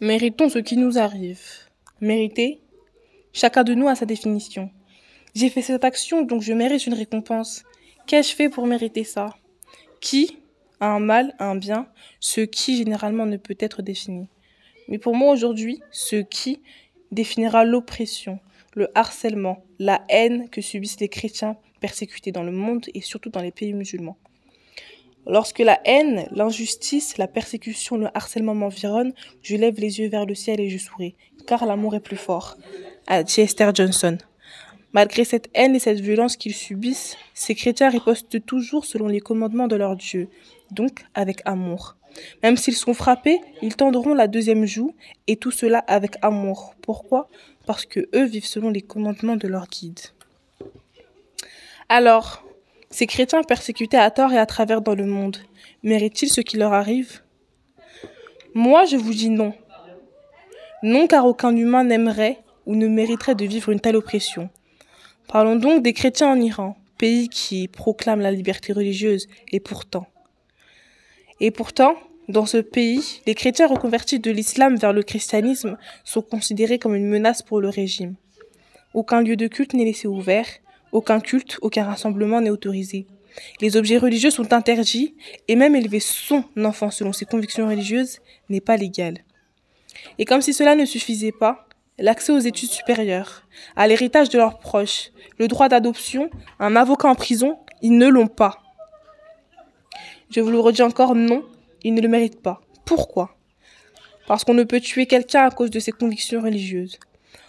Méritons ce qui nous arrive. Mériter Chacun de nous a sa définition. J'ai fait cette action, donc je mérite une récompense. Qu'ai-je fait pour mériter ça? Qui a un mal, un bien? Ce qui généralement ne peut être défini. Mais pour moi aujourd'hui, ce qui définira l'oppression, le harcèlement, la haine que subissent les chrétiens persécutés dans le monde et surtout dans les pays musulmans. Lorsque la haine, l'injustice, la persécution, le harcèlement m'environnent, je lève les yeux vers le ciel et je souris, car l'amour est plus fort. A dit Esther Johnson. Malgré cette haine et cette violence qu'ils subissent, ces chrétiens ripostent toujours selon les commandements de leur Dieu, donc avec amour. Même s'ils sont frappés, ils tendront la deuxième joue, et tout cela avec amour. Pourquoi? Parce que eux vivent selon les commandements de leur guide. Alors, ces chrétiens persécutés à tort et à travers dans le monde, méritent-ils ce qui leur arrive? Moi, je vous dis non. Non, car aucun humain n'aimerait ou ne mériterait de vivre une telle oppression. Parlons donc des chrétiens en Iran, pays qui proclame la liberté religieuse, et pourtant. Et pourtant, dans ce pays, les chrétiens reconvertis de l'islam vers le christianisme sont considérés comme une menace pour le régime. Aucun lieu de culte n'est laissé ouvert, aucun culte, aucun rassemblement n'est autorisé. Les objets religieux sont interdits et même élever son enfant selon ses convictions religieuses n'est pas légal. Et comme si cela ne suffisait pas, l'accès aux études supérieures, à l'héritage de leurs proches, le droit d'adoption, un avocat en prison, ils ne l'ont pas. Je vous le redis encore, non, ils ne le méritent pas. Pourquoi? Parce qu'on ne peut tuer quelqu'un à cause de ses convictions religieuses.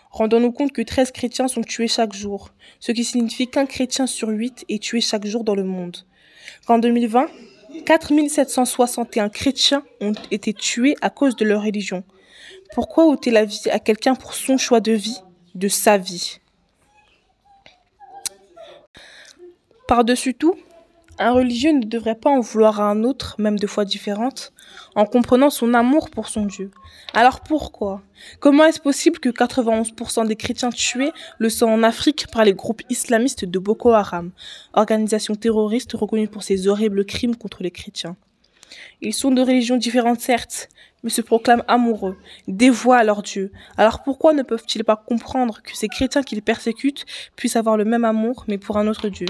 Rendons-nous compte que 13 chrétiens sont tués chaque jour, ce qui signifie qu'un chrétien sur 8 est tué chaque jour dans le monde. Qu'en 2020, 4761 chrétiens ont été tués à cause de leur religion. Pourquoi ôter la vie à quelqu'un pour son choix de vie, de sa vie? Par-dessus tout, un religieux ne devrait pas en vouloir à un autre, même de foi différente, en comprenant son amour pour son Dieu. Alors pourquoi? Comment est-ce possible que 91% des chrétiens tués le sont en Afrique par les groupes islamistes de Boko Haram, organisation terroriste reconnue pour ses horribles crimes contre les chrétiens? Ils sont de religions différentes certes, mais se proclament amoureux, dévoient à leur Dieu. Alors pourquoi ne peuvent-ils pas comprendre que ces chrétiens qu'ils persécutent puissent avoir le même amour, mais pour un autre Dieu?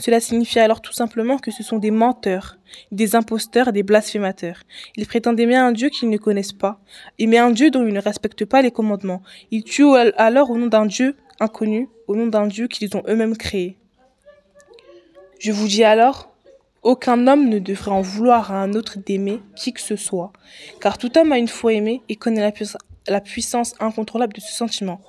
Cela signifie alors tout simplement que ce sont des menteurs, des imposteurs, des blasphémateurs. Ils prétendent aimer un Dieu qu'ils ne connaissent pas, aimer un Dieu dont ils ne respectent pas les commandements. Ils tuent alors au nom d'un Dieu inconnu, au nom d'un Dieu qu'ils ont eux-mêmes créé. Je vous dis alors, aucun homme ne devrait en vouloir à un autre d'aimer qui que ce soit, car tout homme a une fois aimé et connaît la, la puissance incontrôlable de ce sentiment.